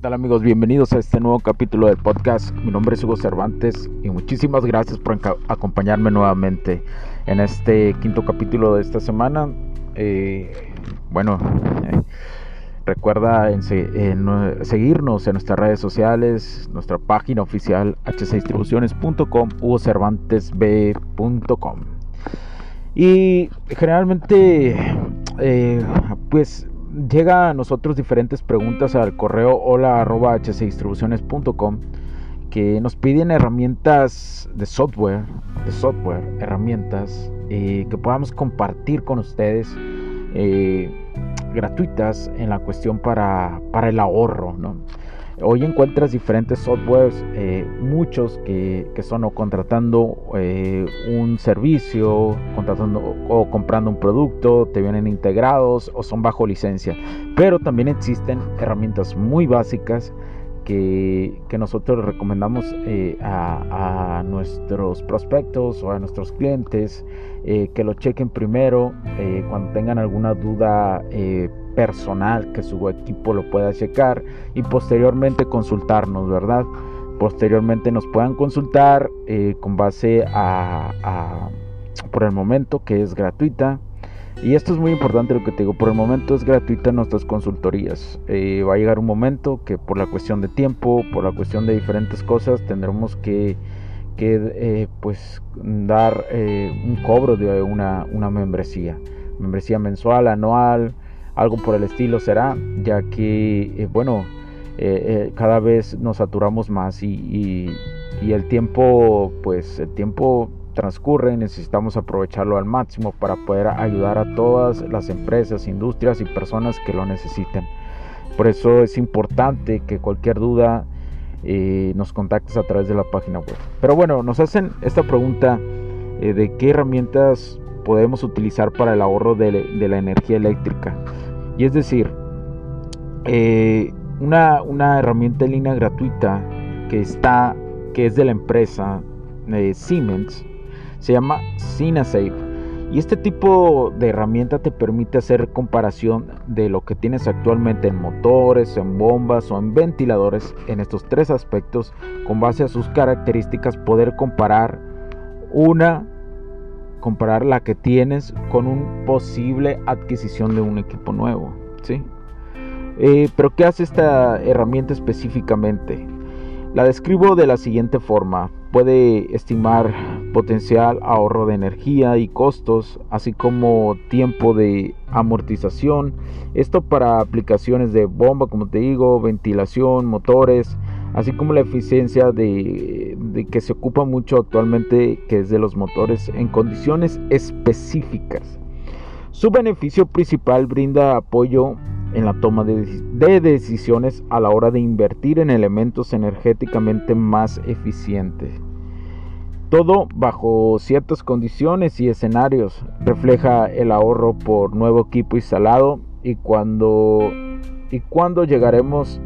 Tal amigos? Bienvenidos a este nuevo capítulo del podcast. Mi nombre es Hugo Cervantes y muchísimas gracias por acompañarme nuevamente en este quinto capítulo de esta semana. Eh, bueno, eh, recuerda en, seguirnos en nuestras redes sociales, nuestra página oficial hcdistribuciones.com, hugocervantesb.com. Y generalmente, eh, pues llega a nosotros diferentes preguntas al correo hola que nos piden herramientas de software, de software, herramientas eh, que podamos compartir con ustedes eh, gratuitas en la cuestión para, para el ahorro, ¿no? Hoy encuentras diferentes softwares, eh, muchos que, son o contratando eh, un servicio, contratando o comprando un producto, te vienen integrados o son bajo licencia. Pero también existen herramientas muy básicas que, nosotros recomendamos eh, a, nuestros prospectos o a nuestros clientes que lo chequen primero cuando tengan alguna duda personal que su equipo lo pueda checar y posteriormente consultarnos, ¿verdad? Posteriormente nos puedan consultar eh, con base a, por el momento que es gratuita. Y esto es muy importante lo que te digo, por el momento es gratuita nuestras consultorías. Eh, va a llegar un momento que por la cuestión de tiempo, por la cuestión de diferentes cosas, tendremos que, que eh, pues dar un cobro de una, una membresía. Membresía mensual, anual, algo por el estilo será, ya que, eh, bueno, eh, eh, cada vez nos saturamos más y, el tiempo, pues el tiempo transcurre y necesitamos aprovecharlo al máximo para poder ayudar a todas las empresas, industrias y personas que lo necesiten. Por eso es importante que cualquier duda nos contactes a través de la página web. Pero bueno, nos hacen esta pregunta de qué herramientas podemos utilizar para el ahorro de la energía eléctrica. Y es decir, eh, una, herramienta en línea gratuita que está, que es de la empresa eh, Siemens, se llama SinaSafe. Y este tipo de herramienta te permite hacer comparación de lo que tienes actualmente en motores, en bombas o en ventiladores, en estos tres aspectos, con base a sus características, poder comparar una comparar la que tienes con un posible adquisición de un equipo nuevo. ¿sí? Eh, pero ¿qué hace esta herramienta específicamente? La describo de la siguiente forma. Puede estimar potencial ahorro de energía y costos, así como tiempo de amortización. Esto para aplicaciones de bomba, como te digo, ventilación, motores, así como la eficiencia de, que se ocupa mucho actualmente, que es de los motores en condiciones específicas. Su beneficio principal brinda apoyo en la toma de, de, decisiones a la hora de invertir en elementos energéticamente más eficientes. Todo bajo ciertas condiciones y escenarios. Refleja el ahorro por nuevo equipo instalado y cuando, y cuando llegaremos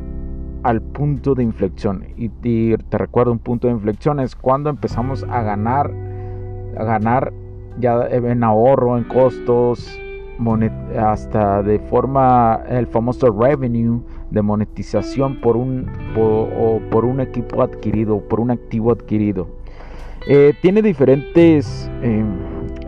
al punto de inflexión. Y, te recuerdo un punto de inflexión es cuando empezamos a ganar, a ganar ya en ahorro, en costos, hasta de forma el famoso revenue de monetización por un por, por un equipo adquirido, por un activo adquirido. Eh, tiene diferentes eh,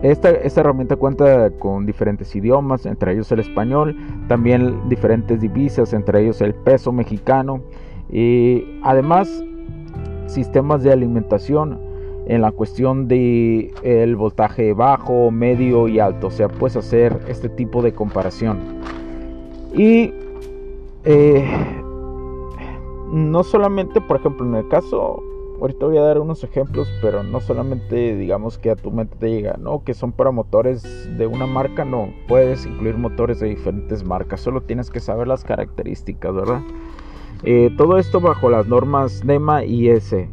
esta, herramienta cuenta con diferentes idiomas, entre ellos el español, también diferentes divisas, entre ellos el peso mexicano, y además sistemas de alimentación en la cuestión de el voltaje bajo, medio y alto, o sea, puedes hacer este tipo de comparación. Y eh, no solamente, por ejemplo, en el caso ahorita voy a dar unos ejemplos, pero no solamente digamos que a tu mente te llega, no, que son para motores de una marca, no, puedes incluir motores de diferentes marcas, solo tienes que saber las características, ¿verdad? Eh, todo esto bajo las normas NEMA y ESE.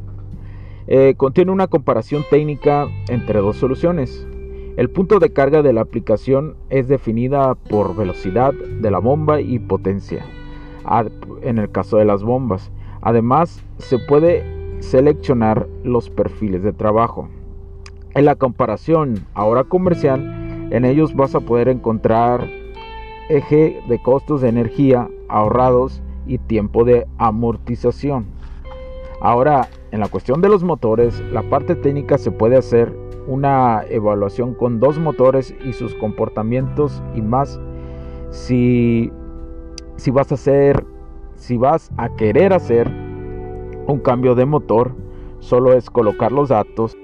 Eh, contiene una comparación técnica entre dos soluciones. El punto de carga de la aplicación es definida por velocidad de la bomba y potencia, en el caso de las bombas. Además, se puede seleccionar los perfiles de trabajo. En la comparación ahora comercial, en ellos vas a poder encontrar eje de costos de energía ahorrados y tiempo de amortización. Ahora, en la cuestión de los motores, la parte técnica se puede hacer una evaluación con dos motores y sus comportamientos y más si, si vas a hacer si vas a querer hacer un cambio de motor solo es colocar los datos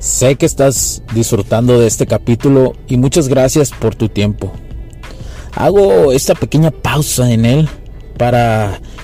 Sé que estás disfrutando de este capítulo y muchas gracias por tu tiempo. Hago esta pequeña pausa en él para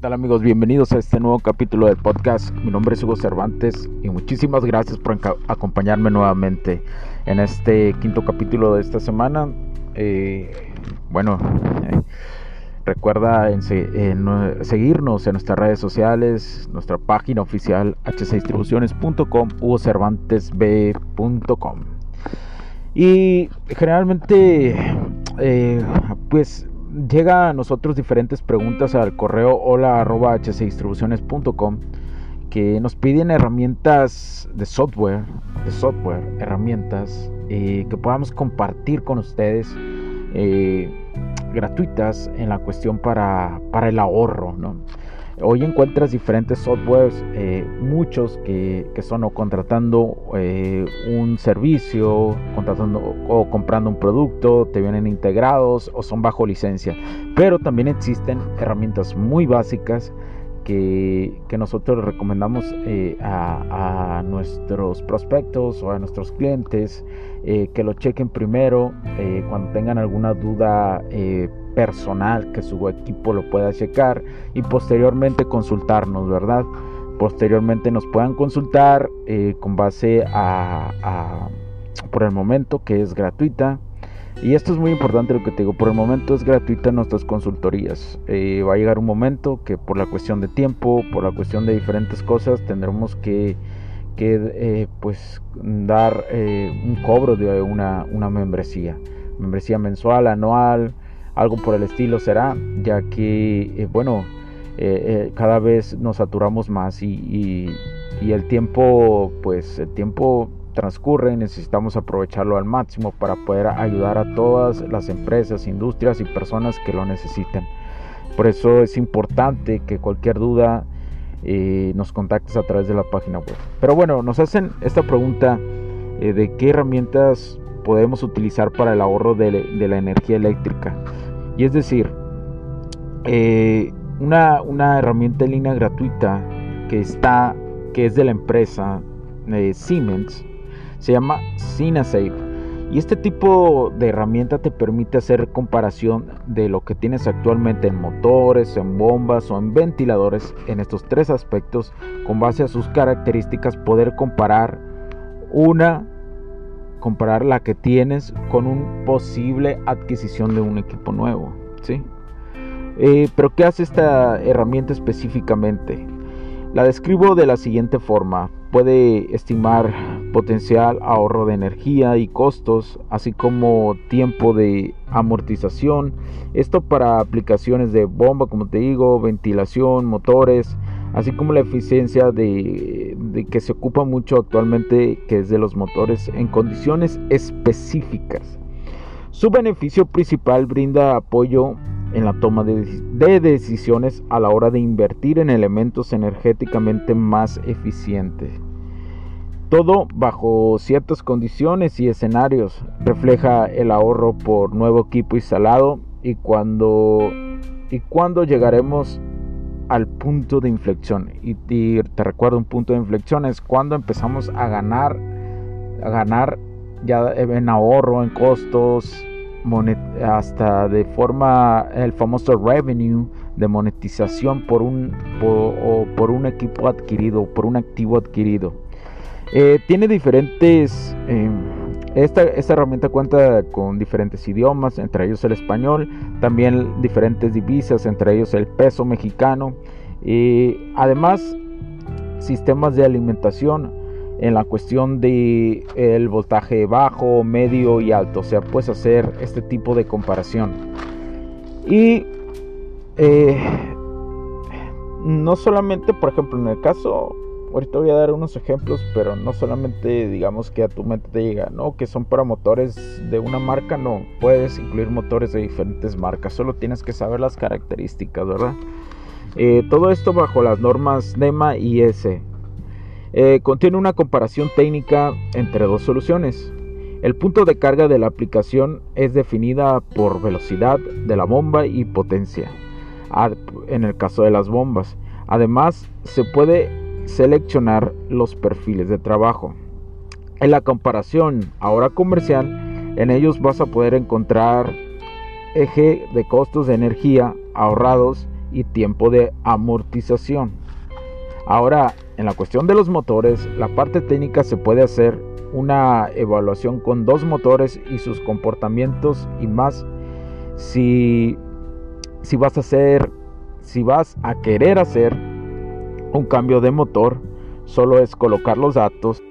Tal amigos? Bienvenidos a este nuevo capítulo del podcast. Mi nombre es Hugo Cervantes y muchísimas gracias por acompañarme nuevamente en este quinto capítulo de esta semana. Eh, bueno, eh, recuerda en, seguirnos en nuestras redes sociales, nuestra página oficial hcdistribuciones.com, hugocervantesb.com. Y generalmente, eh, pues llega a nosotros diferentes preguntas al correo hola arroba hcdistribuciones.com que nos piden herramientas de software, de software, herramientas eh, que podamos compartir con ustedes eh, gratuitas en la cuestión para, para el ahorro, ¿no? Hoy encuentras diferentes softwares, eh, muchos que, son o contratando eh, un servicio, contratando o comprando un producto, te vienen integrados o son bajo licencia. Pero también existen herramientas muy básicas que, nosotros recomendamos eh, a, nuestros prospectos o a nuestros clientes que lo chequen primero cuando tengan alguna duda personal que su equipo lo pueda checar y posteriormente consultarnos, ¿verdad? Posteriormente nos puedan consultar eh, con base a, por el momento que es gratuita. Y esto es muy importante lo que te digo, por el momento es gratuita nuestras consultorías. Eh, va a llegar un momento que por la cuestión de tiempo, por la cuestión de diferentes cosas, tendremos que, que eh, pues dar un cobro de una, una membresía. Membresía mensual, anual, algo por el estilo será, ya que, eh, bueno, eh, eh, cada vez nos saturamos más y, el tiempo, pues el tiempo transcurre y necesitamos aprovecharlo al máximo para poder ayudar a todas las empresas, industrias y personas que lo necesiten. Por eso es importante que cualquier duda nos contactes a través de la página web. Pero bueno, nos hacen esta pregunta de qué herramientas podemos utilizar para el ahorro de, la energía eléctrica. Y es decir, eh, una, herramienta en línea gratuita que está, que es de la empresa eh, Siemens, se llama SinaSafe. Y este tipo de herramienta te permite hacer comparación de lo que tienes actualmente en motores, en bombas o en ventiladores, en estos tres aspectos, con base a sus características, poder comparar una comparar la que tienes con un posible adquisición de un equipo nuevo. ¿sí? Eh, pero ¿qué hace esta herramienta específicamente? La describo de la siguiente forma. Puede estimar potencial ahorro de energía y costos, así como tiempo de amortización. Esto para aplicaciones de bomba, como te digo, ventilación, motores, así como la eficiencia de, que se ocupa mucho actualmente, que es de los motores en condiciones específicas. Su beneficio principal brinda apoyo en la toma de, de decisiones a la hora de invertir en elementos energéticamente más eficientes. Todo bajo ciertas condiciones y escenarios. Refleja el ahorro por nuevo equipo instalado y cuando, y cuando llegaremos al punto de inflexión. Y, te recuerdo un punto de inflexión es cuando empezamos a ganar, a ganar ya en ahorro, en costos, hasta de forma el famoso revenue de monetización por un, por, por un equipo adquirido, por un activo adquirido. Eh, tiene diferentes... Em, esta, herramienta cuenta con diferentes idiomas, entre ellos el español, también diferentes divisas, entre ellos el peso mexicano, y además sistemas de alimentación en la cuestión de el voltaje bajo, medio y alto, o sea, puedes hacer este tipo de comparación. Y eh, no solamente, por ejemplo, en el caso ahorita voy a dar unos ejemplos, pero no solamente digamos que a tu mente te llega, no, que son para motores de una marca, no, puedes incluir motores de diferentes marcas, solo tienes que saber las características, ¿verdad? Eh, todo esto bajo las normas NEMA y S. Eh, contiene una comparación técnica entre dos soluciones. El punto de carga de la aplicación es definida por velocidad de la bomba y potencia, en el caso de las bombas. Además, se puede seleccionar los perfiles de trabajo. En la comparación ahora comercial, en ellos vas a poder encontrar eje de costos de energía ahorrados y tiempo de amortización. Ahora, en la cuestión de los motores, la parte técnica se puede hacer una evaluación con dos motores y sus comportamientos y más si, si vas a hacer si vas a querer hacer un cambio de motor solo es colocar los datos.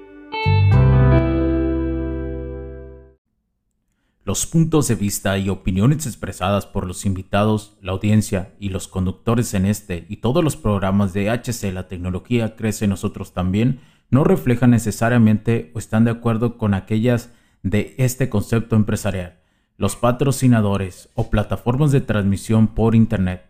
Los puntos de vista y opiniones expresadas por los invitados, la audiencia y los conductores en este y todos los programas de HC La tecnología crece nosotros también no reflejan necesariamente o están de acuerdo con aquellas de este concepto empresarial. Los patrocinadores o plataformas de transmisión por Internet